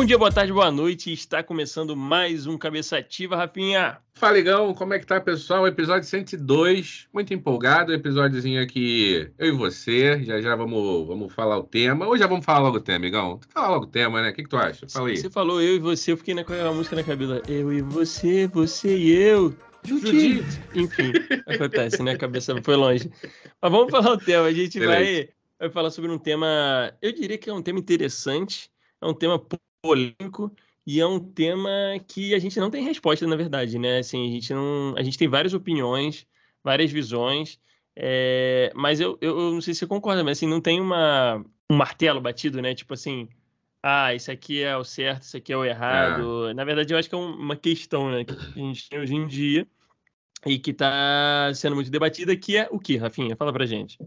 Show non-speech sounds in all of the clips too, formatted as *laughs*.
Bom dia, boa tarde, boa noite. Está começando mais um Cabeça Ativa, Rafinha. Fala, Igão, como é que tá, pessoal? Episódio 102, muito empolgado, episódiozinho aqui, eu e você, já já vamos, vamos falar o tema, ou já vamos falar logo o tema, Igão? Fala logo o tema, né? O que, que tu acha? Fala aí. Você falou eu e você, eu fiquei naquela música na cabeça, eu e você, você e eu. Judite. Enfim, acontece, né? A cabeça foi longe. Mas vamos falar o tema, a gente vai, vai falar sobre um tema, eu diria que é um tema interessante, é um tema polêmico e é um tema que a gente não tem resposta, na verdade, né? Assim, a gente não, a gente tem várias opiniões, várias visões, é, mas eu, eu, eu, não sei se você concorda, mas assim, não tem uma, um martelo batido, né? Tipo assim, ah, isso aqui é o certo, isso aqui é o errado. É. Na verdade, eu acho que é uma questão né, que a gente tem hoje em dia e que está sendo muito debatida, que é o que, Rafinha? Fala pra gente.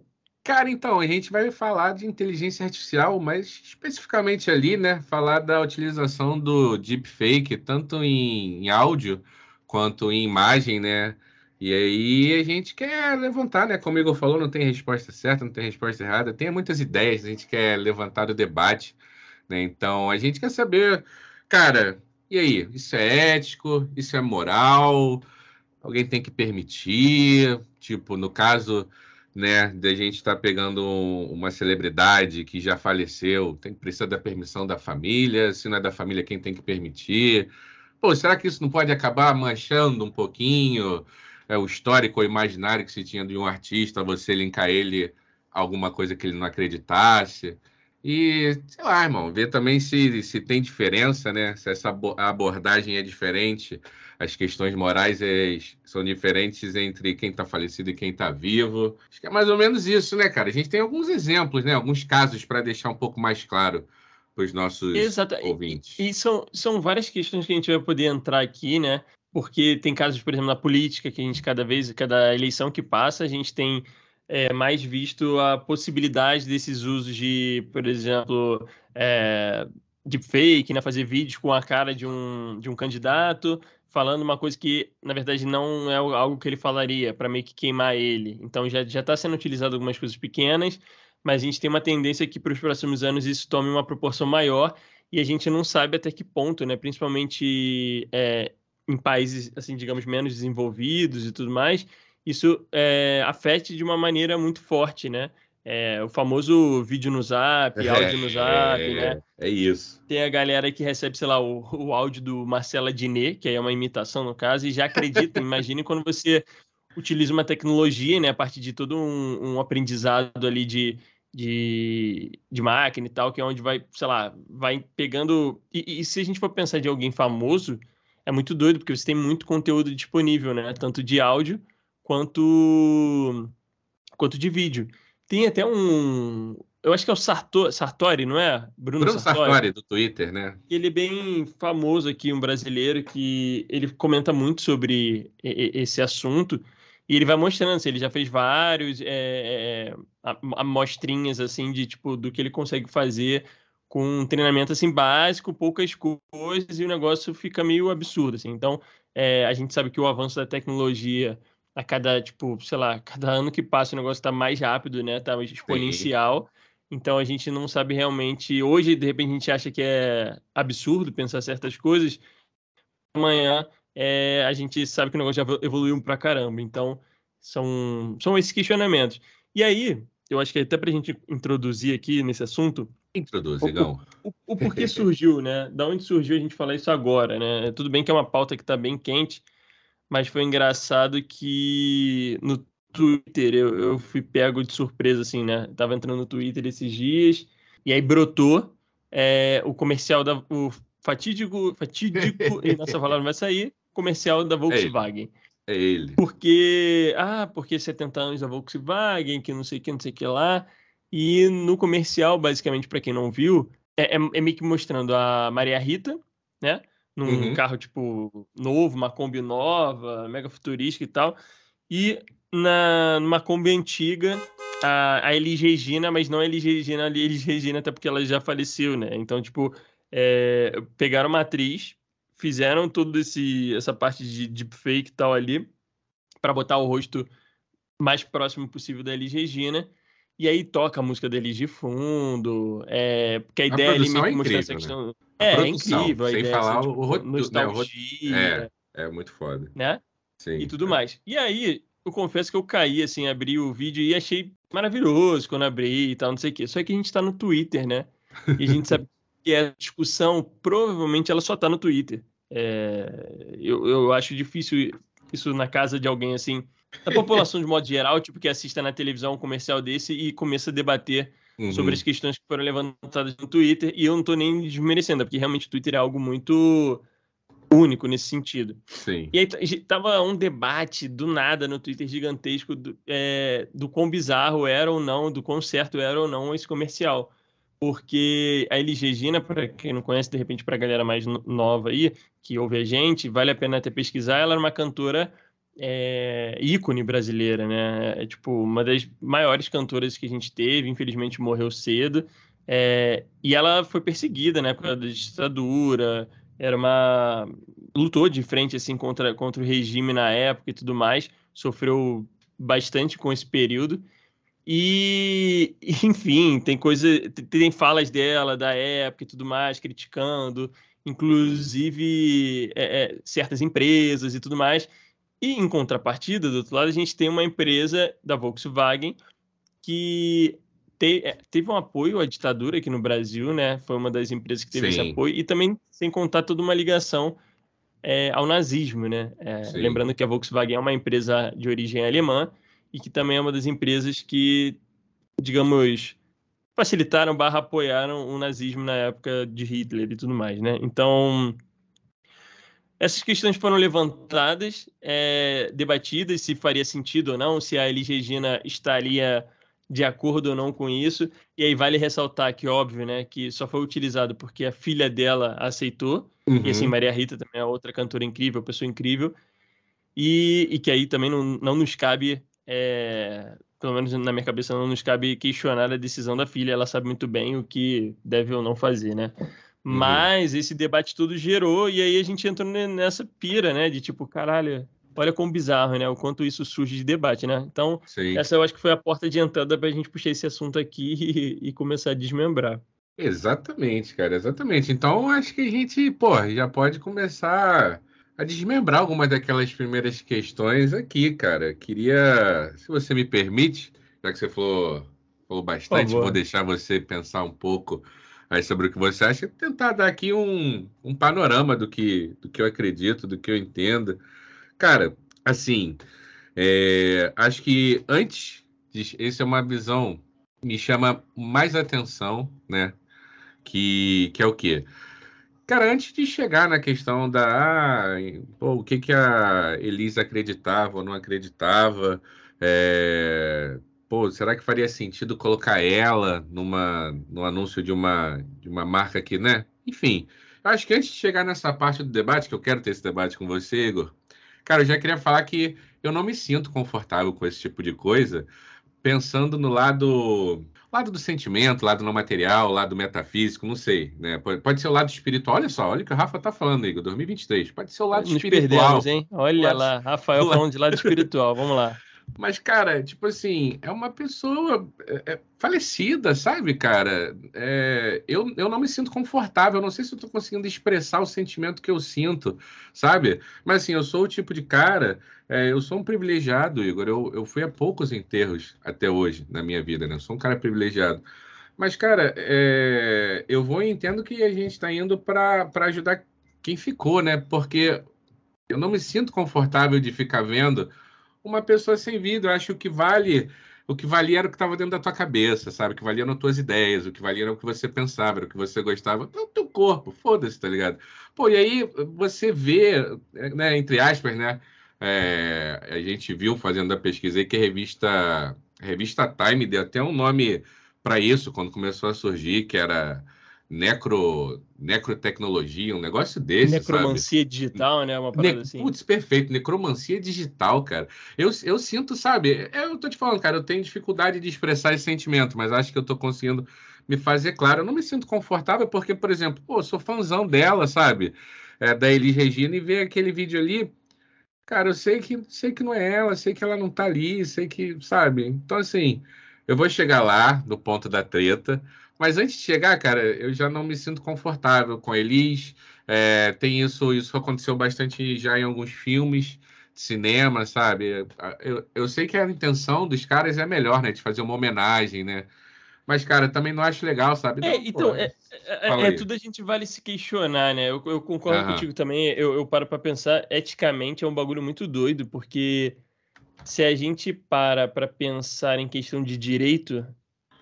Cara, então, a gente vai falar de inteligência artificial, mas especificamente ali, né? Falar da utilização do deepfake, tanto em, em áudio quanto em imagem, né? E aí a gente quer levantar, né? Como o Igor falou, não tem resposta certa, não tem resposta errada, tem muitas ideias, a gente quer levantar o debate, né? Então a gente quer saber, cara, e aí? Isso é ético? Isso é moral? Alguém tem que permitir? Tipo, no caso né, da gente estar tá pegando uma celebridade que já faleceu, tem que precisar da permissão da família, se não é da família, quem tem que permitir? Pô, será que isso não pode acabar manchando um pouquinho é, o histórico ou imaginário que se tinha de um artista, você linkar ele a alguma coisa que ele não acreditasse? E, sei lá, irmão, ver também se, se tem diferença, né? Se essa abordagem é diferente as questões morais é, são diferentes entre quem está falecido e quem está vivo. Acho que é mais ou menos isso, né, cara? A gente tem alguns exemplos, né? Alguns casos para deixar um pouco mais claro para os nossos Exato. ouvintes. E, e são, são várias questões que a gente vai poder entrar aqui, né? Porque tem casos, por exemplo, na política, que a gente cada vez, cada eleição que passa, a gente tem é, mais visto a possibilidade desses usos de, por exemplo, é, de fake, né? Fazer vídeos com a cara de um, de um candidato, falando uma coisa que, na verdade, não é algo que ele falaria, para meio que queimar ele. Então já está sendo utilizado algumas coisas pequenas, mas a gente tem uma tendência que para os próximos anos isso tome uma proporção maior e a gente não sabe até que ponto, né? Principalmente é, em países, assim, digamos, menos desenvolvidos e tudo mais, isso é, afete de uma maneira muito forte, né? É, o famoso vídeo no zap, é, áudio no zap, é, né? É isso. Tem a galera que recebe, sei lá, o, o áudio do Marcela Diné, que é uma imitação no caso, e já acredita. *laughs* Imagine quando você utiliza uma tecnologia, né, a partir de todo um, um aprendizado ali de, de, de, máquina e tal, que é onde vai, sei lá, vai pegando. E, e, se a gente for pensar de alguém famoso, é muito doido, porque você tem muito conteúdo disponível, né? Tanto de áudio quanto, quanto de vídeo. Tem até um. Eu acho que é o Sartori, Sartori não é? Bruno, Bruno Sartori. Sartori, do Twitter, né? Ele é bem famoso aqui, um brasileiro, que ele comenta muito sobre esse assunto. E ele vai mostrando, assim, ele já fez vários é, é, amostrinhas, assim, de tipo, do que ele consegue fazer com um treinamento, assim, básico, poucas coisas, e o negócio fica meio absurdo, assim. Então, é, a gente sabe que o avanço da tecnologia a cada, tipo, sei lá, cada ano que passa o negócio está mais rápido, né? Tá exponencial. Sim. Então a gente não sabe realmente. Hoje, de repente, a gente acha que é absurdo pensar certas coisas. Amanhã é, a gente sabe que o negócio já evoluiu pra caramba. Então, são, são esses questionamentos. E aí, eu acho que até para a gente introduzir aqui nesse assunto. Introduz, legal. O, o, o porquê *laughs* surgiu, né? Da onde surgiu a gente falar isso agora, né? Tudo bem que é uma pauta que está bem quente, mas foi engraçado que no Twitter eu, eu fui pego de surpresa, assim, né? tava entrando no Twitter esses dias e aí brotou é, o comercial da. O fatídico. Fatídico. *laughs* nossa palavra vai sair. Comercial da Volkswagen. É ele. é ele. Porque. Ah, porque 70 anos da Volkswagen, que não sei o que, não sei o que lá. E no comercial, basicamente, para quem não viu, é, é, é meio que mostrando a Maria Rita, né? Num uhum. carro, tipo, novo, uma Kombi nova, mega futurística e tal. E na, numa Kombi antiga, a, a Elis Regina, mas não a Elis Regina, a Elis Regina, até porque ela já faleceu, né? Então, tipo, é, pegaram uma atriz, fizeram toda essa parte de deepfake e tal ali, para botar o rosto mais próximo possível da Elis Regina. E aí toca a música deles de fundo, é, porque a, a ideia ali meio que é mostrar essa questão. Né? É, é incrível a sem ideia. falar assim, o, nostalgia, né, é, é muito foda. Né? Sim, e tudo mais. E aí, eu confesso que eu caí, assim, abri o vídeo e achei maravilhoso quando abri e tal, não sei o quê. Só que a gente tá no Twitter, né? E a gente sabe *laughs* que a discussão, provavelmente, ela só tá no Twitter. É, eu, eu acho difícil isso na casa de alguém, assim, da população de modo geral, tipo, que assista na televisão um comercial desse e começa a debater uhum. sobre as questões que foram levantadas no Twitter. E eu não tô nem desmerecendo, porque realmente o Twitter é algo muito único nesse sentido. Sim. E aí tava um debate do nada no Twitter gigantesco do, é, do quão bizarro era ou não, do quão certo era ou não esse comercial. Porque a Elis Regina, para quem não conhece, de repente para a galera mais nova aí, que ouve a gente, vale a pena até pesquisar, ela era uma cantora é, ícone brasileira, né? É, tipo, uma das maiores cantoras que a gente teve, infelizmente morreu cedo. É, e ela foi perseguida na época da ditadura, era uma lutou de frente assim contra, contra o regime na época e tudo mais, sofreu bastante com esse período. E, *laughs* enfim, tem coisa, tem falas dela da época e tudo mais, criticando, inclusive é, é, certas empresas e tudo mais. E em contrapartida, do outro lado, a gente tem uma empresa da Volkswagen que te, é, teve um apoio à ditadura aqui no Brasil, né? Foi uma das empresas que teve Sim. esse apoio, e também, sem contar, toda uma ligação é, ao nazismo, né? É, lembrando que a Volkswagen é uma empresa de origem alemã e que também é uma das empresas que, digamos, facilitaram barra apoiaram o nazismo na época de Hitler e tudo mais, né? Então, essas questões foram levantadas, é, debatidas, se faria sentido ou não, se a Elis Regina estaria de acordo ou não com isso. E aí vale ressaltar que, óbvio, né, que só foi utilizado porque a filha dela aceitou. Uhum. E assim, Maria Rita também é outra cantora incrível, pessoa incrível. E, e que aí também não, não nos cabe, é, pelo menos na minha cabeça, não nos cabe questionar a decisão da filha. Ela sabe muito bem o que deve ou não fazer, né? Uhum. Mas esse debate todo gerou, e aí a gente entrou nessa pira, né? De tipo, caralho, olha como bizarro, né? O quanto isso surge de debate, né? Então, Sim. essa eu acho que foi a porta de entrada para a gente puxar esse assunto aqui *laughs* e, e, começar a desmembrar. Exatamente, cara, exatamente. Então, acho que a gente, pô, já pode começar a desmembrar algumas daquelas primeiras questões aqui, cara. Queria, se você me permite, já que você falou, falou bastante, vou deixar você pensar um pouco aí sobre o que você acha, tentar dar aqui um, um panorama do que, do que eu acredito, do que eu entendo. Cara, assim, é, acho que antes, de, essa é uma visão me chama mais atenção, né? Que, que é o quê? Cara, antes de chegar na questão da ah, pô, o que, que a Elisa acreditava ou não acreditava, é, pô, será que faria sentido colocar ela numa, no anúncio de uma, de uma marca aqui, né? Enfim, acho que antes de chegar nessa parte do debate, que eu quero ter esse debate com você, Igor, Cara, eu já queria falar que eu não me sinto confortável com esse tipo de coisa, pensando no lado lado do sentimento, lado não material, lado metafísico, não sei, né? Pode, pode ser o lado espiritual. Olha só, olha o que o Rafa tá falando, Igor, 2023. Pode ser o lado Nos espiritual. Perdemos, hein? Olha lado... lá, Rafael *laughs* falando de lado espiritual. Vamos lá. Mas, cara, tipo assim, é uma pessoa é, é, falecida, sabe, cara? É, eu, eu não me sinto confortável, não sei se eu tô conseguindo expressar o sentimento que eu sinto, sabe? Mas, assim, eu sou o tipo de cara, é, eu sou um privilegiado, Igor. Eu, eu fui a poucos enterros até hoje na minha vida, né? Eu sou um cara privilegiado. Mas, cara, eu vou e entendo que a gente está indo para ajudar quem ficou, né? Porque eu não me sinto confortável de ficar vendo uma pessoa sem vida. Eu acho que vale o que valia era o que estava dentro da tua cabeça, sabe? O que valia eram tuas ideias, o que valia era o que você pensava, era o que você gostava, o teu corpo, foda-se, tá ligado? Pô, e aí você vê, né, entre aspas, né? É, a gente viu fazendo a pesquisa aí que a revista, a revista Time deu até um nome para isso quando começou a surgir, que era necro, necrotecnologia, um negócio desse. Necromancia sabe? digital, né? Uma parada ne assim. Putz, perfeito, necromancia digital, cara. Eu, eu sinto, sabe? Eu tô te falando, cara, eu tenho dificuldade de expressar esse sentimento, mas acho que eu tô conseguindo me fazer claro. Eu não me sinto confortável porque, por exemplo, pô, sou fãzão dela, sabe? É, da Elis Regina e ver aquele vídeo ali. Cara, eu sei que sei que não é ela, sei que ela não tá ali, sei que, sabe? Então, assim, Eu vou chegar lá, no ponto da treta. Mas antes de chegar, cara, eu já não me sinto confortável com Elis. É, tem isso, isso aconteceu bastante já em alguns filmes de cinema, sabe? Eu, eu sei que a intenção dos caras é melhor, né? De fazer uma homenagem, né? Mas, cara, também não acho legal, sabe? É, não, então, pô, é, é, é, tudo a gente vale se questionar, né? Eu, eu concordo contigo também. Eu, eu paro para pensar, eticamente é um bagulho muito doido, porque se a gente para para pensar em questão de direito,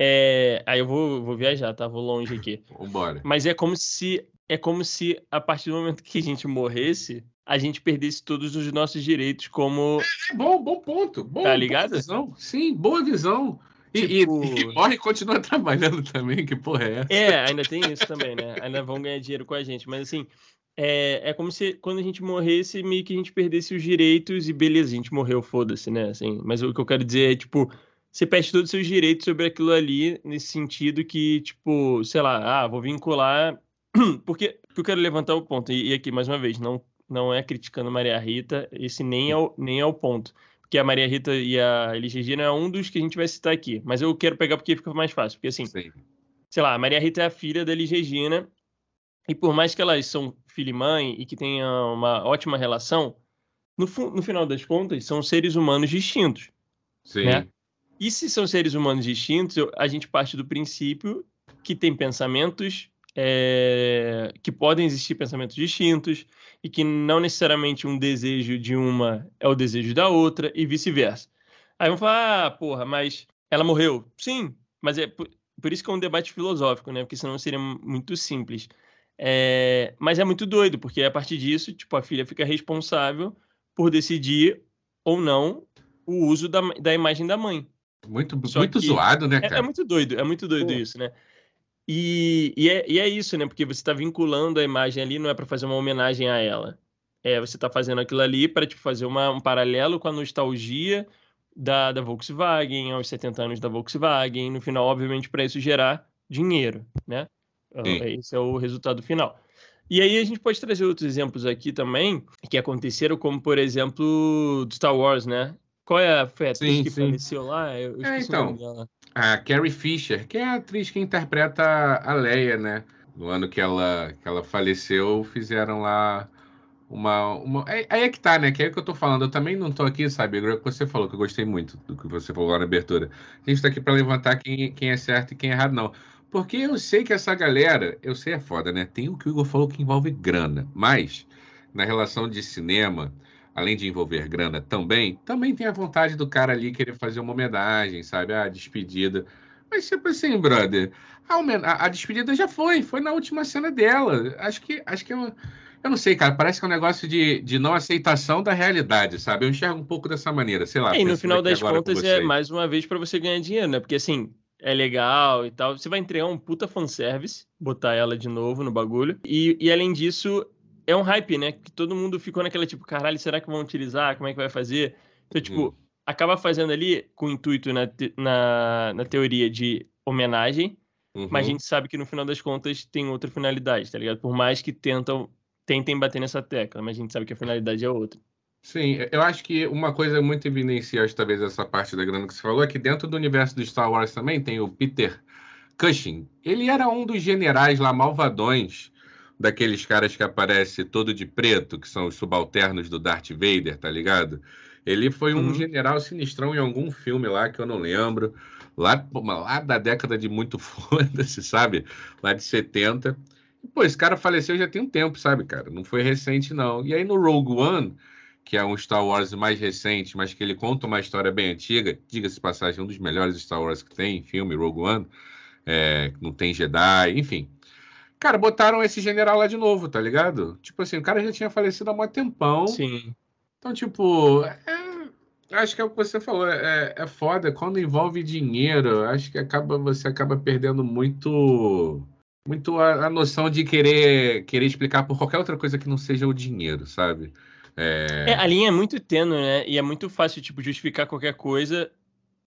é... aí eu vou, vou viajar, tá? Vou longe aqui. *laughs* Vambora. Mas é como se é como se a partir do momento que a gente morresse, a gente perdesse todos os nossos direitos como. É, bom, bom ponto. Bom, tá ligado? Boa visão. Sim, boa visão. E, tipo... e, e, morre e continua *laughs* trabalhando também, que porra é essa? É, ainda tem isso também, né? Ainda vão ganhar dinheiro com a gente. Mas assim, é, é como se quando a gente morresse, meio que a gente perdesse os direitos e beleza, a gente morreu, foda-se, né? Assim, mas o que eu quero dizer é, tipo, você perde todos os seus direitos sobre aquilo ali, nesse sentido que, tipo, sei lá, ah, vou vincular. *clears throat* Porque, porque eu quero levantar o ponto, e, e aqui, mais uma vez, não não é criticando Maria Rita, esse nem é o, nem é o ponto. Porque a Maria Rita e a Elis Regina é um dos que a gente vai citar aqui. Mas eu quero pegar porque fica mais fácil. Porque assim, Sim. sei lá, a Maria Rita é a filha da Elis Regina. E por mais que elas são filha e mãe e que tenham uma ótima relação, no, no final das contas, são seres humanos distintos. Sim. Né? E se são seres humanos distintos, a gente parte do princípio que tem pensamentos é, que podem existir pensamentos distintos e que não necessariamente um desejo de uma é o desejo da outra e vice-versa. Aí vão falar, ah, porra, mas ela morreu. Sim, mas é por, por, isso que é um debate filosófico, né? Porque senão seria muito simples. É, mas é muito doido, porque a partir disso, tipo, a filha fica responsável por decidir ou não o uso da, da imagem da mãe. Muito, muito zoado, né, cara? É, é, muito doido, é muito doido Pô. isso, né? E, e, é, e é isso, né? Porque você está vinculando a imagem ali, não é para fazer uma homenagem a ela. É, você está fazendo aquilo ali para tipo, fazer uma, um paralelo com a nostalgia da, da Volkswagen, aos 70 anos da Volkswagen. No final, obviamente, para isso gerar dinheiro, né? Sim. Então, esse é o resultado final. E aí a gente pode trazer outros exemplos aqui também que aconteceram, como por exemplo do Star Wars, né? Qual é a, foi a atriz sim, que sim. faleceu lá? Eu, eu é, então, a Carrie Fisher, que é a atriz que interpreta a Leia, né? No ano que ela, que ela faleceu, fizeram lá uma. uma... Aí é, é que tá, né? Que é o que eu tô falando. Eu também não tô aqui, sabe? É o que você falou, que eu gostei muito do que você falou lá na abertura. A gente tá aqui para levantar quem, quem é certo e quem é errado, não. Porque eu sei que essa galera, eu sei é foda, né? Tem o que o Igor falou que envolve grana, mas na relação de cinema, além de envolver grana também, também tem a vontade do cara ali querer fazer uma homenagem, sabe? A despedida. Mas, tipo assim, brother, a, a, despedida já foi, foi na última cena dela. Acho que, acho que é uma, eu não sei, cara, parece que é um negócio de, de não aceitação da realidade, sabe? Eu enxergo um pouco dessa maneira, sei lá. E no final das contas é mais uma vez para você ganhar dinheiro, né? Porque assim, é legal e tal. Você vai entregar um puta fanservice, botar ela de novo no bagulho. E, e além disso, é um hype, né? Que todo mundo ficou naquela tipo, caralho, será que vão utilizar? Como é que vai fazer? Então, tipo, hum. acaba fazendo ali com o intuito na, te, na, na teoria de homenagem, uhum. mas a uhum. gente sabe que no final das contas tem outra finalidade, tá ligado? Por mais que tentam, tentem bater nessa tecla, mas a gente sabe que a finalidade é outra. Sim, eu acho que uma coisa muito evidenciante, talvez, essa parte da grana que você falou, é que dentro do universo do Star Wars também tem o Peter Cushing. Ele era um dos generais lá malvadões daqueles caras que aparece todo de preto, que são os subalternos do Darth Vader, tá ligado? Ele foi um uhum. general sinistrão em algum filme lá que eu não lembro, lá, lá da década de muito *laughs* foda-se, sabe? Lá de 70. E, pô, esse cara faleceu já tem um tempo, sabe, cara? Não foi recente, não. E aí no Rogue One, que é um Star Wars mais recente, mas que ele conta uma história bem antiga, diga-se passagem, um dos melhores Star Wars que tem, filme, Rogue One, é, não tem Jedi, enfim. Cara, botaram esse general lá de novo, tá ligado? Tipo assim, o cara já tinha falecido há muito tempão. Sim. Então, tipo, é, acho que é o que você falou, é, é foda. Quando envolve dinheiro, acho que acaba, você acaba perdendo muito muito a, a, noção de querer querer explicar por qualquer outra coisa que não seja o dinheiro, sabe? É... é a linha é muito tênue, né? E é muito fácil, tipo, justificar qualquer coisa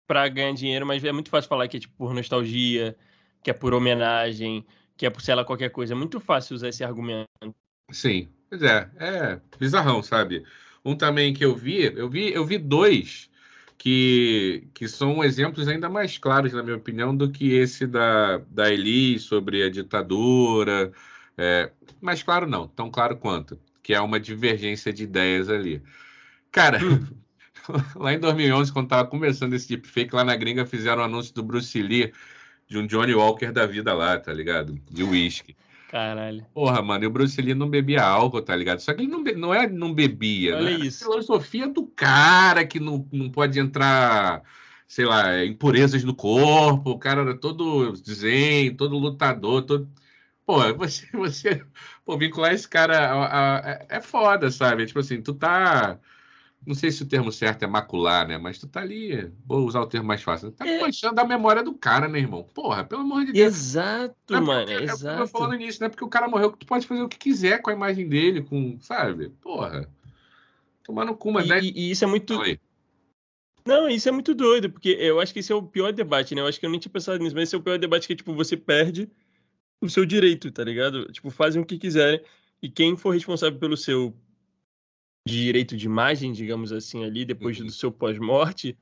para ganhar dinheiro, mas é muito fácil falar que é, tipo, por nostalgia, que é por homenagem, que é por lá qualquer coisa. É muito fácil usar esse argumento. Sim, pois é, é bizarrão, sabe? Um também que eu vi, eu vi, eu vi dois que, que são exemplos ainda mais claros, na minha opinião, do que esse da, da Eli sobre a ditadura. É, mais claro não, tão claro quanto, que é uma divergência de ideias ali. Cara, hum. *laughs* lá em 2011, quando estava começando esse deepfake, lá na gringa fizeram um anúncio do Bruce Lee de um Johnny Walker da vida lá, tá ligado? De uísque. Caralho. Porra, mano, e o Bruce Lee não bebia álcool, tá ligado? Só que ele não, be... não é não bebia. Olha né? isso. A filosofia do cara que não, não pode entrar, sei lá, impurezas no corpo. O cara era todo zen, todo lutador, todo. Pô, *laughs* você, você pô, vincular esse cara a, a, a, é foda, sabe? Tipo assim, tu tá não sei se o termo certo é macular, né? Mas tu tá ali, vou usar o termo mais fácil. Tá é. manchando a memória do cara, né, irmão? Porra, pelo amor de Deus. Exato, é mano, é exato. Eu falando nisso, né? Porque o cara morreu, tu pode fazer o que quiser com a imagem dele, com, sabe? Porra. Tomar no cu, mas... E, né? e, isso é muito... Não, isso é muito doido, porque eu acho que esse é o pior debate, né? Eu acho que eu nem tinha pensado nisso, mas esse é o pior debate que, tipo, você perde o seu direito, tá ligado? Tipo, fazem o que quiserem e quem for responsável pelo seu de direito de imagem, digamos assim, ali, depois uhum. do seu pós-morte,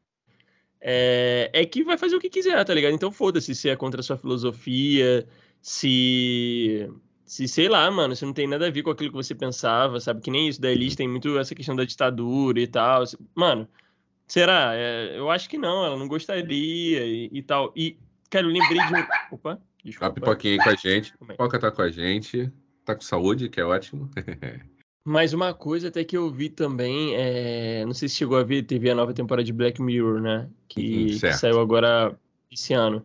é, é, que vai fazer o que quiser, tá ligado? Então foda-se se é contra a sua filosofia, se. Se, sei lá, mano, se não tem nada a ver com aquilo que você pensava, sabe? Que nem isso da Elis tem muito essa questão da ditadura e tal. Mano, será? É, eu acho que não, ela não gostaria e, e tal. E, cara, eu lembrei de. *laughs* Opa, desculpa. A pipoquinha aí com a gente. Pipoca tá com a gente. Tá com saúde, que é ótimo. *laughs* Mas uma coisa até que eu vi também, é... não sei se chegou a ver, teve a nova temporada de Black Mirror, né? Que, uhum, que saiu agora esse ano.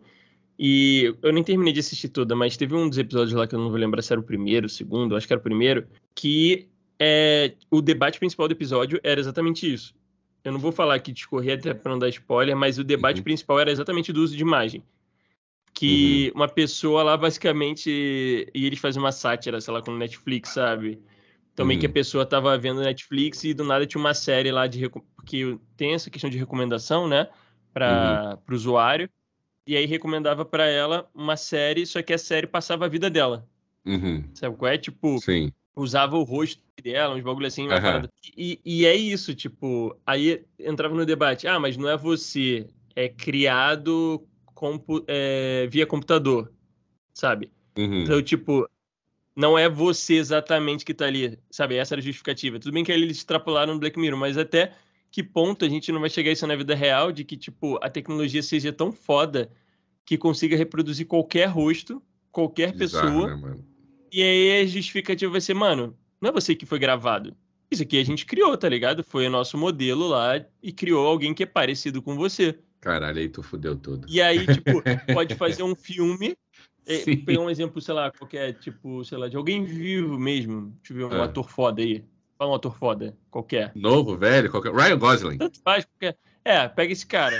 E eu nem terminei de assistir toda, mas teve um dos episódios lá que eu não vou lembrar se era o primeiro, o segundo, acho que era o primeiro, que é, o debate principal do episódio era exatamente isso. Eu não vou falar aqui discorrer até para não dar spoiler, mas o debate uhum. principal era exatamente do uso de imagem. Que uhum. uma pessoa lá, basicamente, e eles fazem uma sátira, sei lá, com o Netflix, sabe? Também uhum. que a pessoa estava vendo Netflix e do nada tinha uma série lá de. Porque tem essa questão de recomendação, né? Para uhum. o usuário. E aí recomendava para ela uma série, só que a série passava a vida dela. Uhum. Sabe qual é? Tipo, Sim. usava o rosto dela, uns bagulho assim, uma e, e é isso, tipo, aí entrava no debate, ah, mas não é você, é criado compu é, via computador, sabe? Uhum. Então, tipo, não é você exatamente que tá ali, sabe? Essa era a justificativa. Tudo bem que eles extrapolaram no Black Mirror, mas até que ponto a gente não vai chegar isso na vida real de que, tipo, a tecnologia seja tão foda que consiga reproduzir qualquer rosto, qualquer pessoa. Né, e aí a justificativa vai ser, mano, não é você que foi gravado. Isso aqui a gente criou, tá ligado? Foi o nosso modelo lá e criou alguém que é parecido com você. Caralho, aí tu fudeu tudo. E aí, tipo, *laughs* pode fazer um filme é, pegar um exemplo, sei lá, qualquer, tipo, sei lá, de alguém vivo mesmo. Deixa eu ver um é. ator foda aí. Fala um ator foda, qualquer. Novo, velho, qualquer. Ryan Gosling. Tanto faz, qualquer. É, pega esse cara.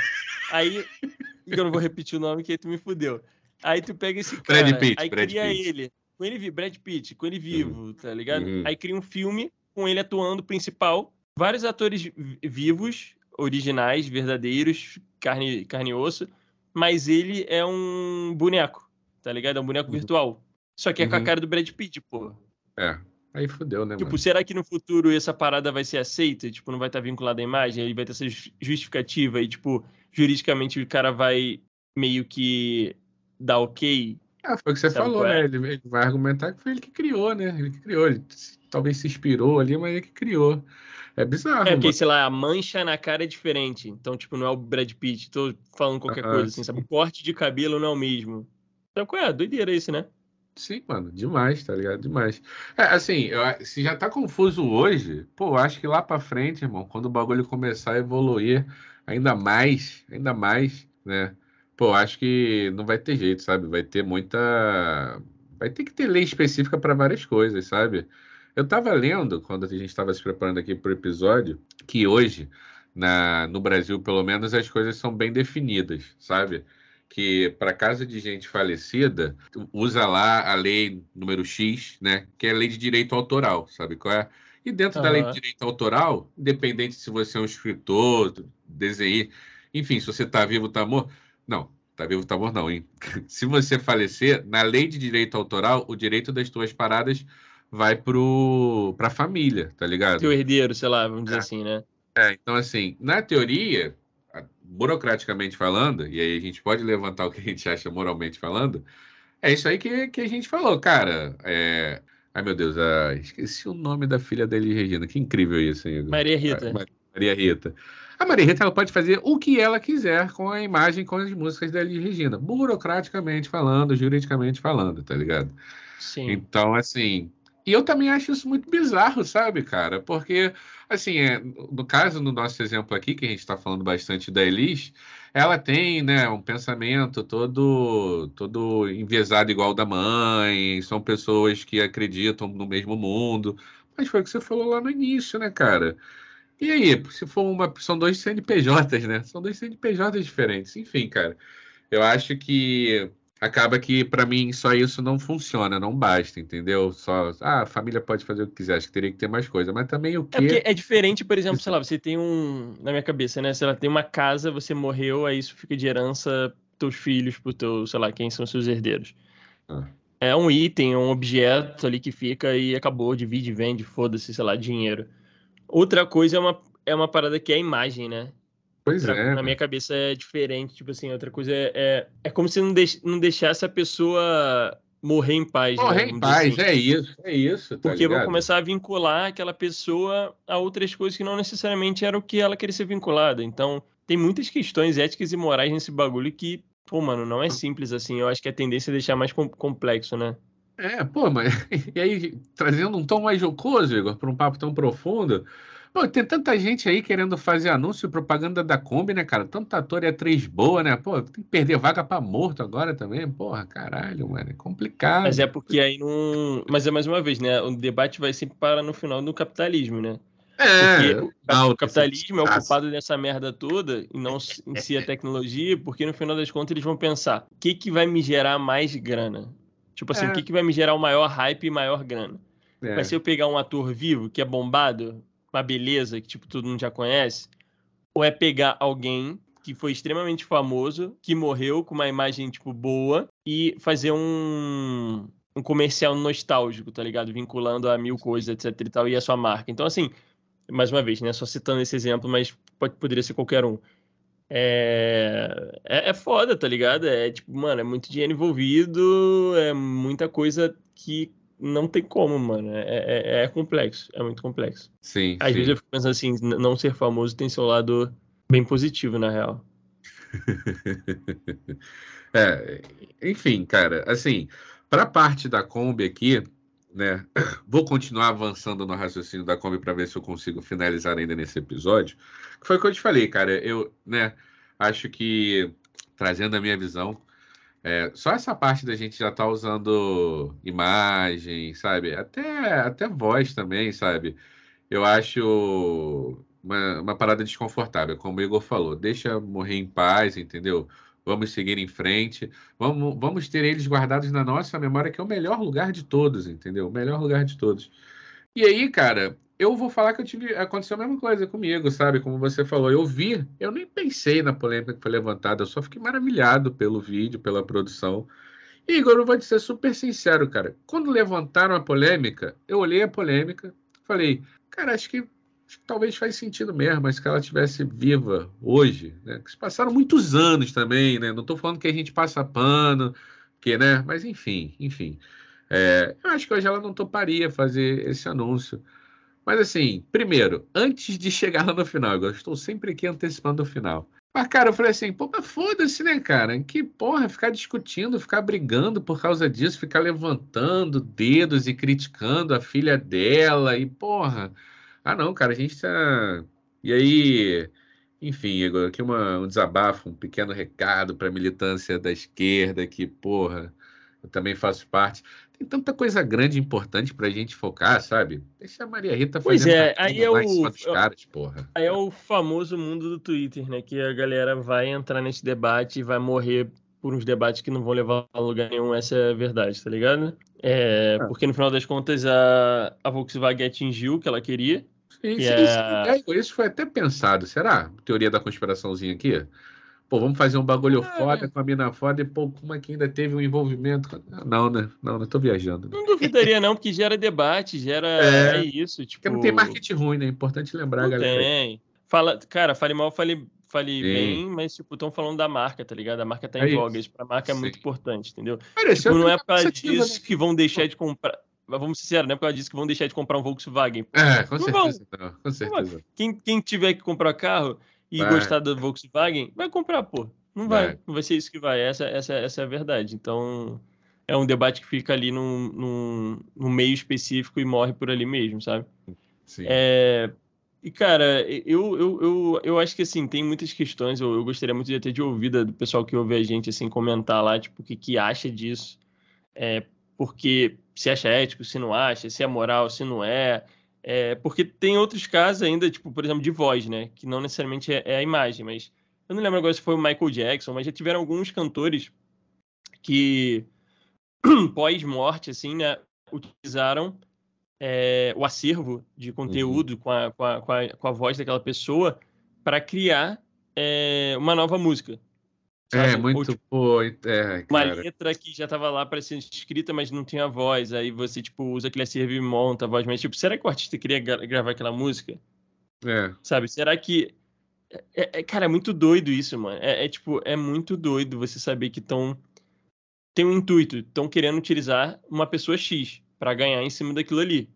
Aí. *laughs* eu não vou repetir o nome que aí tu me fudeu. Aí tu pega esse cara. Brad Pitt, aí Brad cria Pitt. ele. Com ele Brad Pitt, com ele vivo, uhum. tá ligado? Uhum. Aí cria um filme com ele atuando principal. Vários atores vivos, originais, verdadeiros, carne, carne e osso. Mas ele é um boneco tá ligado? É um boneco uhum. virtual. Só que é uhum. com a uhum. cara do Brad Pitt, pô. É. Aí fodeu, né, Tipo, mano? será que no futuro essa parada vai ser aceita? Tipo, não vai estar vinculada à imagem? Aí vai ter essa justificativa e, tipo, juridicamente o cara vai meio que dar ok? Ah, foi o que você Sabe falou, é? né? Ele, ele, vai argumentar que foi ele que criou, né? Ele que criou. Ele talvez se inspirou ali, mas ele que criou. É bizarro. É, porque, sei lá, a mancha na cara é diferente. Então, tipo, não é o Brad Pitt. Tô falando qualquer ah, coisa, assim, sabe? O corte de cabelo não é o mesmo. Então, qual é? Doideira isso, né? Sim, mano, demais, tá ligado? Demais. É, assim, eu, se já tá confuso hoje, pô, acho que lá pra frente, irmão, quando o bagulho começar a evoluir ainda mais, ainda mais, né? Pô, acho que não vai ter jeito, sabe? Vai ter muita. Vai ter que ter lei específica para várias coisas, sabe? Eu tava lendo, quando a gente estava se preparando aqui pro episódio, que hoje, na, no Brasil, pelo menos, as coisas são bem definidas, sabe? Que para casa de gente falecida usa lá a lei número X, né, que é a lei de direito autoral, sabe qual é? E dentro uhum. da lei de direito autoral, independente se você é um escritor, desenhista, enfim, se você está vivo, está morto, não, está vivo, está morto não, hein? *laughs* se você falecer, na lei de direito autoral, o direito das tuas paradas vai para a família, tá ligado? Teu herdeiro, sei lá, vamos dizer é. assim, né? É, então assim, na teoria, burocraticamente falando, e aí a gente pode levantar o que a gente acha moralmente falando, é isso aí que, que a gente falou, cara. É... Ai, meu Deus, ah, esqueci o nome da filha dele, Regina. Que incrível isso, hein? Maria Rita. Maria Rita. A Maria Rita ela pode fazer o que ela quiser com a imagem, com as músicas da Elis Regina, burocraticamente falando, juridicamente falando, tá ligado? Sim. Então, assim, e eu também acho isso muito bizarro, sabe, cara? Porque, assim, é, no caso, no nosso exemplo aqui, que a gente está falando bastante da Elis, ela tem, né, um pensamento todo, todo enviesado igual da mãe, são pessoas que acreditam no mesmo mundo. Mas foi o que você falou lá no início, né, cara? E aí, se for uma. São dois CNPJs, né? São dois CNPJs diferentes. Enfim, cara. Eu acho que acaba que para mim só isso não funciona, não basta, entendeu? Só ah, a família pode fazer o que quiser, acho que teria que ter mais coisa, mas também o que É é diferente, por exemplo, sei lá, você tem um na minha cabeça, né? Se ela tem uma casa, você morreu, aí isso fica de herança teus filhos, pro teu, sei lá, quem são seus herdeiros. Ah. É um item, um objeto ali que fica e acabou, divide, vende, foda-se, sei lá, dinheiro. Outra coisa é uma, é uma parada que é a imagem, né? Pois outra, é. Na minha cabeça é diferente, tipo assim, outra coisa é, é, é como se não, deix, não deixasse a pessoa morrer em paz. Né, morrer né? em paz, assim. é isso, é isso. Tá Porque vão começar a vincular aquela pessoa a outras coisas que não necessariamente eram o que ela queria ser vinculada. Então, tem muitas questões éticas e morais nesse bagulho que, pô, mano, não é simples assim. Eu acho que a tendência é deixar mais complexo, né? É, pô, mas *laughs* e aí, trazendo um tom mais jocoso, Igor, para um papo tão profundo. Pô, tem tanta gente aí querendo fazer anúncio e propaganda da Kombi, né, cara? Tanto ator e atriz boa, né? Pô, tem que perder vaga para morto agora também. Porra, caralho, mano. É complicado. Mas é porque aí não. Mas é mais uma vez, né? O debate vai sempre parar no final do capitalismo, né? É, porque não, o capitalismo é ocupado nessa merda toda e não em si a tecnologia, porque no final das contas eles vão pensar: o que, que vai me gerar mais grana? Tipo assim, é. o que, que vai me gerar o maior hype e maior grana? É. Vai ser eu pegar um ator vivo, que é bombado, uma beleza, que tipo, todo mundo já conhece? Ou é pegar alguém que foi extremamente famoso, que morreu com uma imagem, tipo, boa, e fazer um, um comercial nostálgico, tá ligado? Vinculando a mil coisas, etc e tal, e a sua marca. Então, assim, mais uma vez, né? Só citando esse exemplo, mas pode, poderia ser qualquer um. É, é, é foda, tá ligado? É tipo, mano, é muito dinheiro envolvido, é muita coisa que não tem como, mano. É, é, é complexo, é muito complexo. Sim. Às sim. vezes eu fico pensando assim, não ser famoso tem seu lado bem positivo, na real. *laughs* é, enfim, cara, assim, para a parte da Kombi aqui, né? *coughs* Vou continuar avançando no raciocínio da Kombi para ver se eu consigo finalizar ainda nesse episódio. Foi o que eu te falei, cara. Eu, né, acho que trazendo a minha visão, é, só essa parte da gente já tá usando imagem, sabe? Até, até voz também, sabe? Eu acho uma, uma parada desconfortável, como o Igor falou. Deixa morrer em paz, entendeu? vamos seguir em frente, vamos, vamos ter eles guardados na nossa memória, que é o melhor lugar de todos, entendeu? O melhor lugar de todos. E aí, cara, eu vou falar que eu tive. Aconteceu a mesma coisa comigo, sabe? Como você falou, eu vi, eu nem pensei na polêmica que foi levantada, eu só fiquei maravilhado pelo vídeo, pela produção. E, Igor, eu vou te ser super sincero, cara. Quando levantaram a polêmica, eu olhei a polêmica, falei, cara, acho que talvez faz sentido mesmo, mas que ela tivesse viva hoje, né? Que se passaram muitos anos também, né? Não estou falando que a gente passa pano, que, né? Mas enfim, enfim. É, eu acho que hoje ela não toparia fazer esse anúncio. Mas assim, primeiro, antes de chegar lá no final, eu estou sempre aqui antecipando o final. Mas, cara, eu falei assim, pô, mas foda-se, né, cara? Que porra, ficar discutindo, ficar brigando por causa disso, ficar levantando dedos e criticando a filha dela, e porra. Ah, não, cara, a gente tá. E aí, enfim, agora aqui uma, um desabafo, um pequeno recado para a militância da esquerda, que, porra, eu também faço parte. Tem tanta coisa grande e importante para a gente focar, sabe? Deixa a Maria Rita pois fazer é, aí é o, caras, porra. Aí é o famoso mundo do Twitter, né? Que a galera vai entrar nesse debate e vai morrer por uns debates que não vão levar a lugar nenhum, essa é a verdade, tá ligado? É, é. Porque no final das contas a, a Volkswagen atingiu o que ela queria, isso, yeah. isso, isso, foi até pensado, será? Teoria da conspiraçãozinha aqui? Pô, vamos fazer um bagulho é. foda com a mina foda e, pô, como é que ainda teve um envolvimento? Não, né? Não, não tô viajando. Não duvidaria, não, porque gera debate, gera. É, é isso. Tipo... Porque não tem marketing ruim, né? É importante lembrar, não galera. Tem. Fala, cara, fale mal, fale, fale Sim. bem, mas, tipo, estão falando da marca, tá ligado? A marca tá em é voga. Isso pra marca é Sim. muito importante, entendeu? tipo, não é por causa disso né? que vão deixar de comprar. Mas vamos ser sinceros, não é por causa disso que vão deixar de comprar um Volkswagen. É, com não certeza. Não, com certeza. Quem, quem tiver que comprar carro e vai. gostar do Volkswagen, vai comprar, pô. Não vai. vai. Não vai ser isso que vai. Essa, essa, essa é a verdade. Então, é um debate que fica ali num, num, num meio específico e morre por ali mesmo, sabe? Sim. É, e, cara, eu, eu, eu, eu acho que, assim, tem muitas questões. Eu, eu gostaria muito de até de ouvir do pessoal que ouve a gente, assim, comentar lá, tipo, o que, que acha disso. É, porque se acha ético, se não acha, se é moral, se não é. É. Porque tem outros casos ainda, tipo, por exemplo, de voz, né? Que não necessariamente é, é a imagem, mas... Eu não lembro agora se foi o Michael Jackson, mas já tiveram alguns cantores que *clears throat* pós-morte, assim, né, utilizaram é, o acervo de conteúdo uhum. com, a, com, a, com, a, com, a, voz daquela pessoa para criar é, uma nova música. Sabe? É, muito. Tipo, pô, é, uma letra que já estava lá para ser escrita, mas não tinha voz. Aí você, tipo, usa aquele acervo e monta a voz. Mas, tipo, será que o artista queria gra gravar aquela música? É. Sabe? Será que. É, é, é cara, é muito doido isso, mano. É, é, tipo, é muito doido você saber que estão tem um intuito, estão querendo utilizar uma pessoa X para ganhar em cima daquilo ali.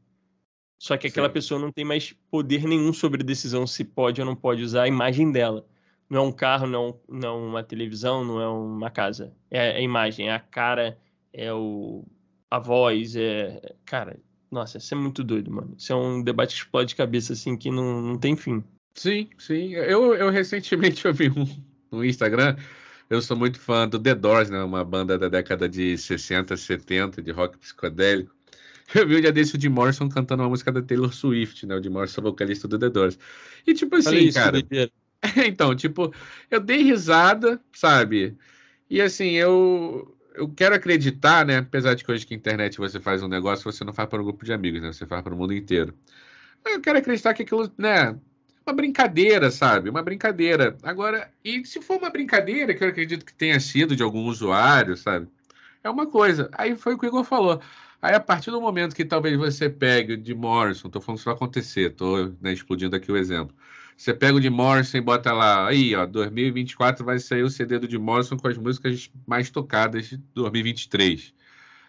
Só que aquela Sim. pessoa não tem mais poder nenhum sobre a decisão se pode ou não pode usar a imagem dela. Não é um carro, não, não é uma televisão, não é uma casa. É a imagem, é a cara, é o, a voz, é. Cara, nossa, isso é muito doido, mano. Isso é um debate que explode de cabeça, assim, que não, não tem fim. Sim, sim. Eu, eu recentemente *laughs* ouvi um no Instagram eu sou muito fã do The Doors, né? Uma banda da década de 60, 70 de rock psicodélico. *laughs* Eu vi o dia desse o Jim Morrison cantando uma música da Taylor Swift, né? O Jim Morrison, vocalista do The Doors. E tipo assim, isso, cara. *laughs* então, tipo, eu dei risada, sabe? E assim, eu eu quero acreditar, né? Apesar de que hoje que internet você faz um negócio, você não faz para um grupo de amigos, né? Você faz para o mundo inteiro. Eu quero acreditar que aquilo, né? uma brincadeira, sabe? Uma brincadeira. Agora, e se for uma brincadeira, que eu acredito que tenha sido de algum usuário, sabe? É uma coisa. Aí foi o que o Igor falou. Aí, a partir do momento que talvez você pegue de Morrison, tô falando isso vai acontecer, tô né, explodindo aqui o exemplo. Você pega o de Morrison e bota lá, aí, ó, 2024 vai sair o CD do de Morrison com as músicas mais tocadas de 2023.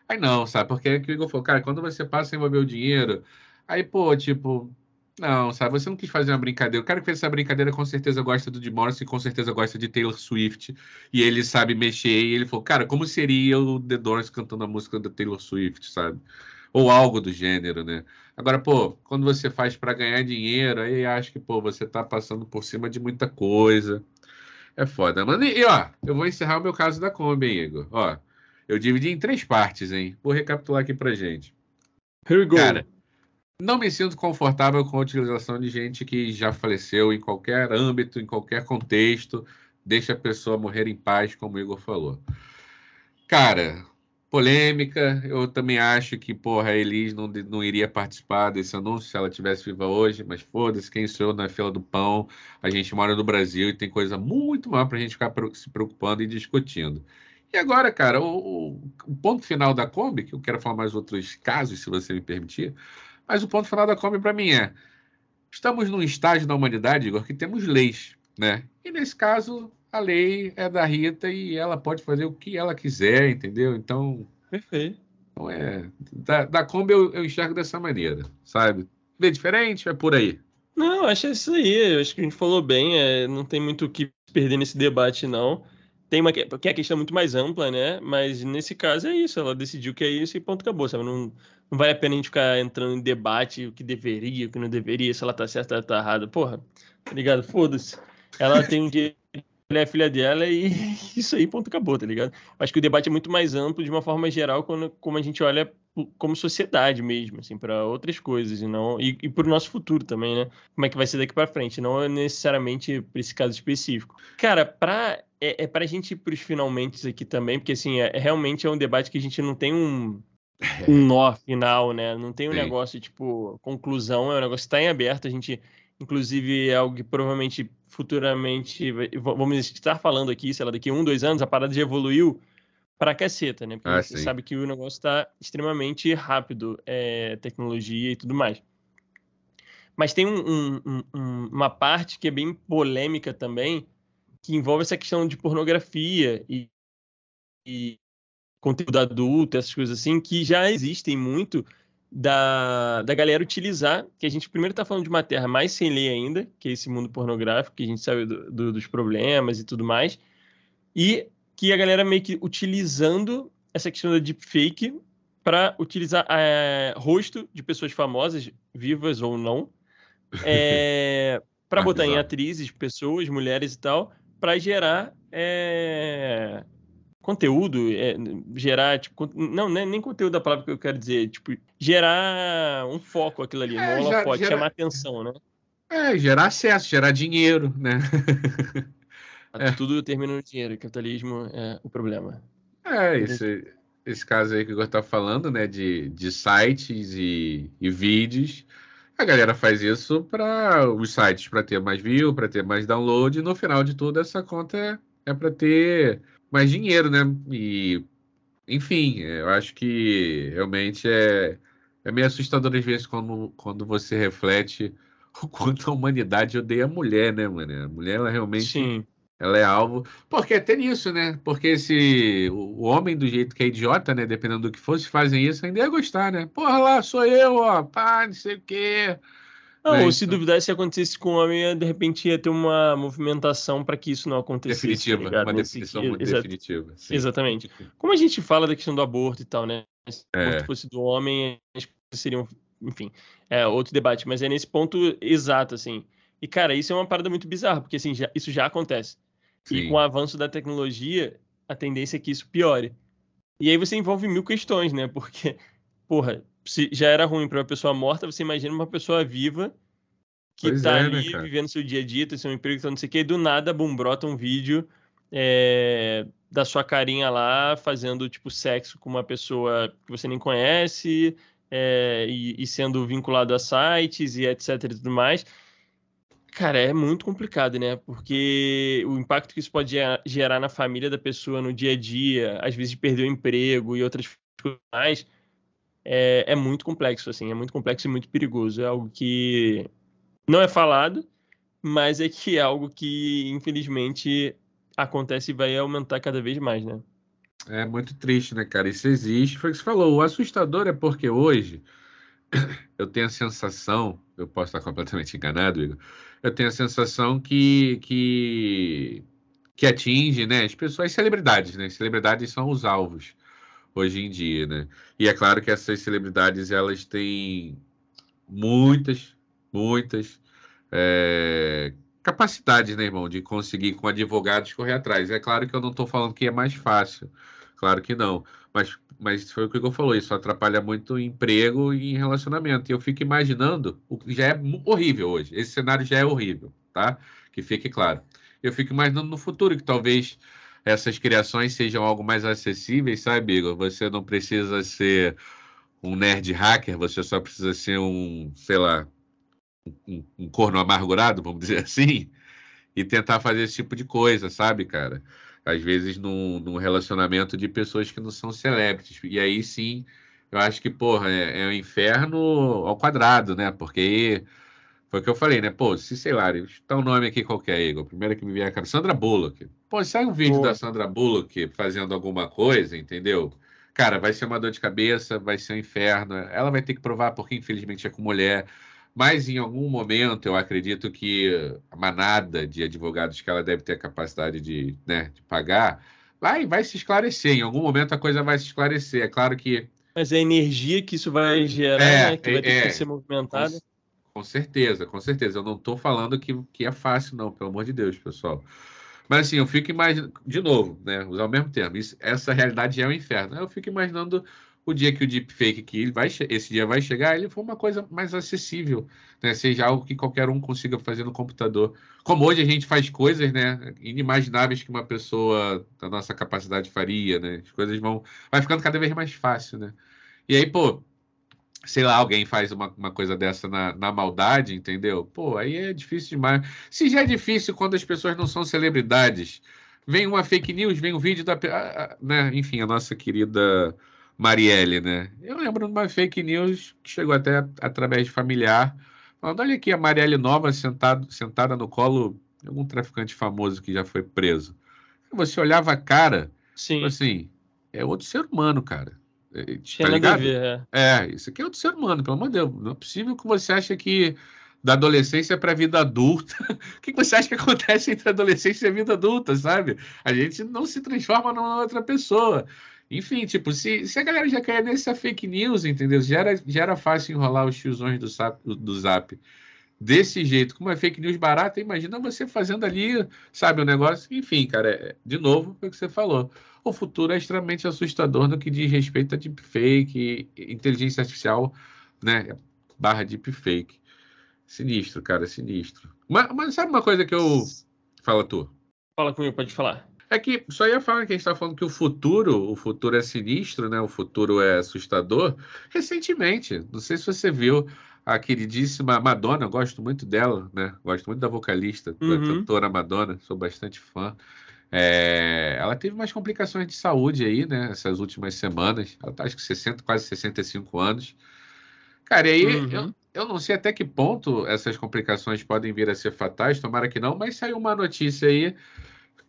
Aí não, sabe? Porque é que o Igor falou, cara, quando você passa a envolver o dinheiro, aí, pô, tipo, não, sabe, você não quis fazer uma brincadeira. O cara que fez essa brincadeira com certeza gosta do Jim Morrison e com certeza gosta de Taylor Swift. E ele sabe mexer. E ele falou, cara, como seria o The Doors cantando a música da Taylor Swift, sabe? Ou algo do gênero, né? Agora, pô, quando você faz para ganhar dinheiro, aí acho que, pô, você tá passando por cima de muita coisa. É foda, mano. E, ó, eu vou encerrar o meu caso da Kombi, hein, Igor. Ó, eu dividi em três partes, hein? Vou recapitular aqui pra gente. Here we go. Cara, não me sinto confortável com a utilização de gente que já faleceu em qualquer âmbito, em qualquer contexto. Deixa a pessoa morrer em paz, como o Igor falou. Cara, polêmica. Eu também acho que, porra, a Elis não, não iria participar desse anúncio se ela tivesse viva hoje, mas foda-se, quem sou eu na fila do pão? A gente mora no Brasil e tem coisa muito maior para a gente ficar se preocupando e discutindo. E agora, cara, o, o, ponto final da Kombi, que eu quero falar mais outros casos, se você me permitir, mas o ponto final da Kombi para mim é: estamos num estágio da humanidade, Igor, que temos leis, né? E nesse caso, a lei é da Rita e ela pode fazer o que ela quiser, entendeu? Então. Perfeito. Então é. Da, da Kombi eu, eu enxergo dessa maneira, sabe? Vê diferente? É por aí. Não, acho isso aí. Acho que a gente falou bem. É, não tem muito o que perder nesse debate, não. Tem uma que é a questão muito mais ampla, né? Mas nesse caso é isso. Ela decidiu que é isso e ponto acabou, sabe? Não, não vale a pena a gente ficar entrando em debate o que deveria, o que não deveria, se ela tá certa ou tá errada. Porra, tá ligado? Foda-se. Ela tem um dia ela é a filha dela e *laughs* isso aí, ponto, acabou, tá ligado? Acho que o debate é muito mais amplo de uma forma geral quando, como a gente olha como sociedade mesmo, assim, para outras coisas e não e, e para o nosso futuro também, né? Como é que vai ser daqui para frente, não necessariamente para esse caso específico. Cara, para é, é para a gente ir para os finalmente aqui também, porque assim é, realmente é um debate que a gente não tem um um nó final, né? Não tem um Sim. negócio tipo conclusão, é um negócio que está em aberto. A gente, inclusive, é algo que provavelmente futuramente vamos estar falando aqui, sei lá, daqui um, dois anos, a parada já evoluiu para caceta, né? Porque ah, você sim. sabe que o negócio está extremamente rápido, é, tecnologia e tudo mais. Mas tem um, um, um, uma parte que é bem polêmica também, que envolve essa questão de pornografia e, e conteúdo adulto, essas coisas assim, que já existem muito da, da galera utilizar, que a gente primeiro está falando de uma terra mais sem lei ainda, que é esse mundo pornográfico, que a gente sabe do, do, dos problemas e tudo mais, e que a galera meio que utilizando essa questão da deepfake para utilizar é, rosto de pessoas famosas, vivas ou não, é, *laughs* para botar em atrizes, pessoas, mulheres e tal, para gerar é, conteúdo, é, gerar, tipo, não, nem, nem conteúdo da palavra que eu quero dizer, tipo, gerar um foco aquilo ali, é, não pode chamar atenção, né? É, gerar acesso, gerar dinheiro, né? *laughs* é. Tudo termina no dinheiro, capitalismo é o problema. É, esse, esse caso aí que eu estava falando, né, de, de sites e, e vídeos, a galera faz isso para os sites para ter mais view, para ter mais download, e no final de tudo essa conta é, é para ter mais dinheiro, né? E, enfim, eu acho que realmente é, é meio assustador às vezes quando, quando você reflete *laughs* o quanto a humanidade odeia a mulher, né, mano? A mulher, ela realmente. Sim. Ela é alvo. Porque até nisso, né? Porque se o homem, do jeito que é idiota, né? Dependendo do que fosse, fazem isso, ainda ia gostar, né? Porra lá, sou eu, ó, pá, não sei o quê. Não, né? ou se duvidar se acontecesse com o homem, de repente ia ter uma movimentação para que isso não acontecesse. Definitiva, tá uma definição muito Exato. definitiva. Sim. Exatamente. Como a gente fala da questão do aborto e tal, né? Se o aborto é. fosse do homem, as coisas seriam, enfim, é outro debate, mas é nesse ponto exato, assim. E, cara, isso é uma parada muito bizarra, porque assim, já, isso já acontece. Sim. E com o avanço da tecnologia, a tendência é que isso piore. E aí você envolve mil questões, né? Porque, porra, se já era ruim para uma pessoa morta, você imagina uma pessoa viva que pois tá é, né, ali né, vivendo seu dia a dia, tem seu emprego, tá não sei o quê, e do nada, bum, brota um vídeo é, da sua carinha lá fazendo, tipo, sexo com uma pessoa que você nem conhece é, e, e, sendo vinculado a sites e etc e tudo mais. Cara, é muito complicado, né? Porque o impacto que isso pode gerar na família da pessoa no dia a dia, às vezes perder o emprego e outras coisas mais, é, é muito complexo, assim, é muito complexo e muito perigoso. É algo que não é falado, mas é que é algo que, infelizmente, acontece e vai aumentar cada vez mais, né? É muito triste, né, cara? Isso existe. Foi o que você falou. O assustador é porque hoje *coughs* eu tenho a sensação, eu posso estar completamente enganado, Igor, eu tenho a sensação que, que, que atinge né, as pessoas, as celebridades, né? As celebridades são os alvos hoje em dia, né? E é claro que essas celebridades elas têm muitas, muitas é, capacidades, né, irmão, de conseguir com advogados correr atrás. É claro que eu não estou falando que é mais fácil, claro que não, mas, mas foi o que eu falou, isso atrapalha muito o emprego e relacionamento. E eu fico imaginando, o que já é horrível hoje, esse cenário já é horrível, tá? Que fique claro. Eu fico imaginando no futuro que talvez essas criações sejam algo mais acessíveis, sabe, Igor? Você não precisa ser um nerd hacker, você só precisa ser um, sei lá, um, um corno amargurado, vamos dizer *laughs* assim, e tentar fazer esse tipo de coisa, sabe, cara? Às vezes num, num relacionamento de pessoas que não são celebrities. E aí sim, eu acho que, porra, é, é um inferno ao quadrado, né? Porque foi o que eu falei, né? Pô, se sei lá, está um nome aqui qualquer, Igor. Primeiro que me vier, cara, Sandra Bullock. Pô, sai um vídeo Pô. da Sandra Bullock fazendo alguma coisa, entendeu? Cara, vai ser uma dor de cabeça, vai ser um inferno. Ela vai ter que provar, porque infelizmente é com mulher. Mas em algum momento eu acredito que a manada de advogados que ela deve ter a capacidade de, né, de pagar vai, vai se esclarecer. Em algum momento a coisa vai se esclarecer. É claro que. Mas a energia que isso vai gerar, é, né, que vai ter é, que ser movimentada. Com, certeza, com certeza. Eu não estou falando que, que é fácil, não, pelo amor de Deus, pessoal. Mas assim, eu fico imaginando, de novo, né, usar o mesmo termo, isso, essa realidade é um inferno. Eu fico imaginando o dia que o deepfake que vai, esse dia vai chegar, ele for uma coisa mais acessível, né? Seja algo que qualquer um consiga fazer no computador. Como hoje a gente faz coisas, né? Inimagináveis que uma pessoa da nossa capacidade faria, né? As coisas vão, vai ficando cada vez mais fácil, né? E aí, pô, sei lá, alguém faz uma, uma coisa dessa na, na maldade, entendeu? Pô, aí é difícil demais. Se já é difícil quando as pessoas não são celebridades, vem uma fake news, vem um vídeo da, né? Enfim, a nossa querida Marielle, né? Eu lembro de uma fake news que chegou até através de familiar, falando: olha aqui a Marielle nova sentado, sentada no colo algum traficante famoso que já foi preso. Você olhava a cara, Sim. tipo assim, é outro ser humano, cara. É, Tinha tá ligado? ver, é. É, isso aqui é outro ser humano, pelo amor de Deus. Não é possível que você acha que da adolescência para a vida adulta. *laughs* O que você acha que acontece entre a adolescência e a vida adulta, sabe? A gente não se transforma numa outra pessoa. Enfim, tipo, se, se a galera já cair nessa fake news, entendeu? Já era, já era fácil enrolar os tiozões do, zap, do zap desse jeito, com uma fake news barata, imagina você fazendo ali, sabe, o um negócio. Enfim, cara, é, de novo, foi o que você falou. O futuro é extremamente assustador no que diz respeito a deepfake, inteligência artificial, né? Barra deepfake. Sinistro, cara, sinistro. Mas, mas sabe uma coisa que eu. Fala tu. Fala comigo, pode falar. É que só ia falar que a gente está falando que o futuro, o futuro é sinistro, né? O futuro é assustador. Recentemente, não sei se você viu a queridíssima Madonna, gosto muito dela, né? Gosto muito da vocalista, da Uhum. cantora Madonna, sou bastante fã. É, ela teve umas complicações de saúde aí, né? Essas últimas semanas. Ela tá acho que 60, quase 65 anos. Cara, e aí Uhum. eu, eu não sei até que ponto essas complicações podem vir a ser fatais, tomara que não, mas saiu uma notícia aí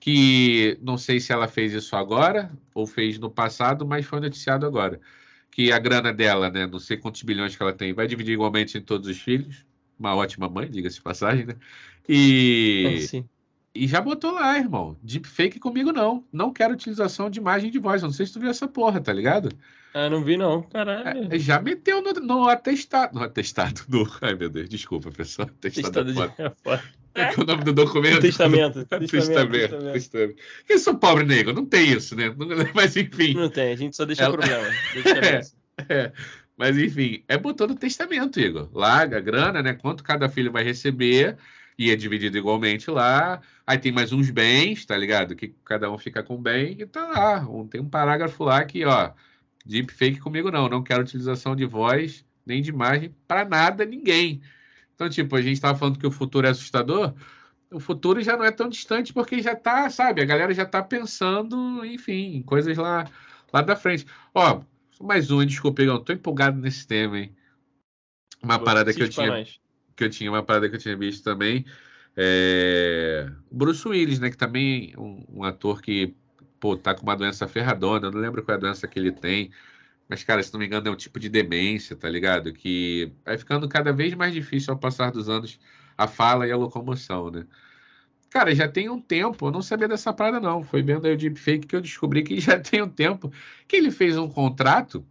que não sei se ela fez isso agora ou fez no passado, mas foi noticiado agora. Que a grana dela, né? Não sei quantos bilhões que ela tem, vai dividir igualmente em todos os filhos. Uma ótima mãe, diga-se passagem, né? É, E, sim. E já botou lá, irmão. Deepfake comigo não. Não quero utilização de imagem de voz. Eu não sei se tu viu essa porra, tá ligado? Ah, não vi não, caralho. É, já meteu no, no atestado. No atestado. No, *laughs* ai, meu Deus, desculpa, pessoal. Atestado Testado é de... é. *laughs* É é o nome do documento. Testamento. *laughs* Testamento. testamento. Eu sou pobre nego, não tem isso, né? Mas enfim. Não tem, a gente só deixa Ela- problema. Deixa. É, mas enfim, é botando testamento, Igor. Lá, a grana, né? Quanto cada filho vai receber, e é dividido igualmente lá. Aí tem mais uns bens, tá ligado? Que cada um fica com bem, e tá lá. Um- tem um parágrafo lá que, ó, deepfake comigo não, não quero utilização de voz nem de imagem para nada, ninguém. Então, tipo, a gente tava falando que o futuro é assustador. O futuro já não é tão distante porque já tá, sabe? A galera já tá pensando, enfim, em coisas lá, lá da frente. Ó, mais um, desculpa, eu tô empolgado nesse tema, hein? Uma parada que eu tinha nós. Que eu tinha uma parada que eu tinha visto também. É... Bruce Willis, né? Que também é um, um ator que, pô, tá com uma doença ferradona. Não lembro qual é a doença que ele tem. Mas, cara, se não me engano, é um tipo de demência, tá ligado? Que vai ficando cada vez mais difícil ao passar dos anos a fala e a locomoção, né? Cara, já tem um tempo, eu não sabia dessa parada, não. Foi vendo aí o deepfake que eu descobri que *laughs* já tem um tempo que ele fez um contrato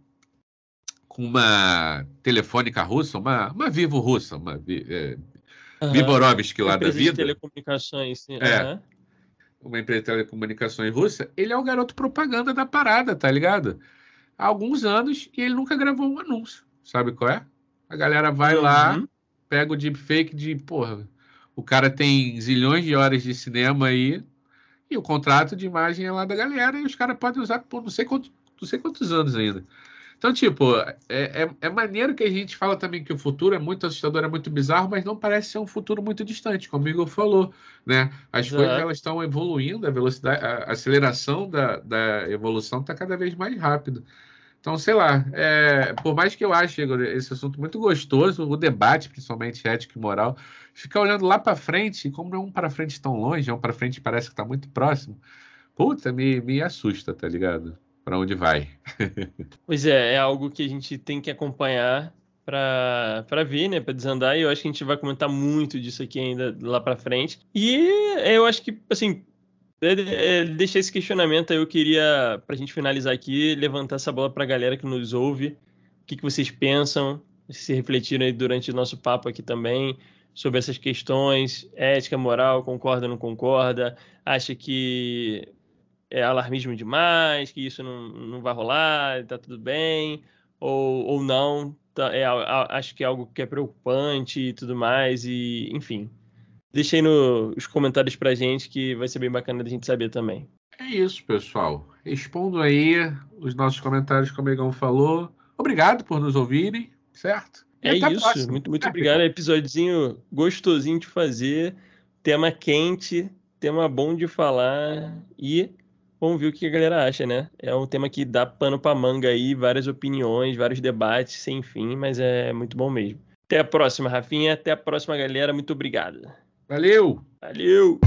com uma telefônica russa, uma, uma Vivo russa, uma é, Aham. Viborovski lá da Empresa de vida, telecomunicações, sim. É. Aham. uma empresa de telecomunicações russa, ele é o garoto propaganda da parada, tá ligado? Há alguns anos e ele nunca gravou um anúncio. Sabe qual é? A galera vai lá, Uhum. pega o deepfake de, porra, o cara tem zilhões de horas de cinema aí e o contrato de imagem é lá da galera e os caras podem usar por não sei, quanto, não sei quantos anos ainda. Então, tipo, é, é, é maneiro que a gente fala também que o futuro é muito assustador, é muito bizarro, mas não parece ser um futuro muito distante, como o Igor falou, né? As Exato. coisas elas estão evoluindo, a velocidade, a aceleração da, da evolução está cada vez mais rápido. Então, sei lá, é, por mais que eu ache Igor, esse assunto muito gostoso, o debate, principalmente ético e moral, ficar olhando lá para frente, como não é um para frente tão longe, é um para frente parece que está muito próximo, puta, me, me assusta, tá ligado? Para onde vai? *laughs* Pois é, é algo que a gente tem que acompanhar para ver, né, para desandar, e eu acho que a gente vai comentar muito disso aqui ainda lá para frente. E eu acho que, assim, é, é, deixar esse questionamento aí, eu queria, para a gente finalizar aqui, levantar essa bola para a galera que nos ouve, o que, que vocês pensam, se refletiram aí durante o nosso papo aqui também, sobre essas questões, ética, moral, concorda, não concorda, acha que é alarmismo demais, que isso não, não vai rolar, tá tudo bem, ou, ou não, tá- é, acho que é algo que é preocupante e tudo mais, e enfim. Deixa aí nos comentários pra gente que vai ser bem bacana da gente saber também. É isso, pessoal. Respondo aí os nossos comentários, como o Igão falou. Obrigado por nos ouvirem, certo? E É isso, muito, muito É, obrigado. É episódiozinho gostosinho de fazer, tema quente, tema bom de falar e vamos ver o que a galera acha, né? É um tema que dá pano pra manga aí, várias opiniões, vários debates sem fim, mas é muito bom mesmo. Até a próxima, Rafinha. Até a próxima, galera. Muito obrigado. Valeu! Valeu!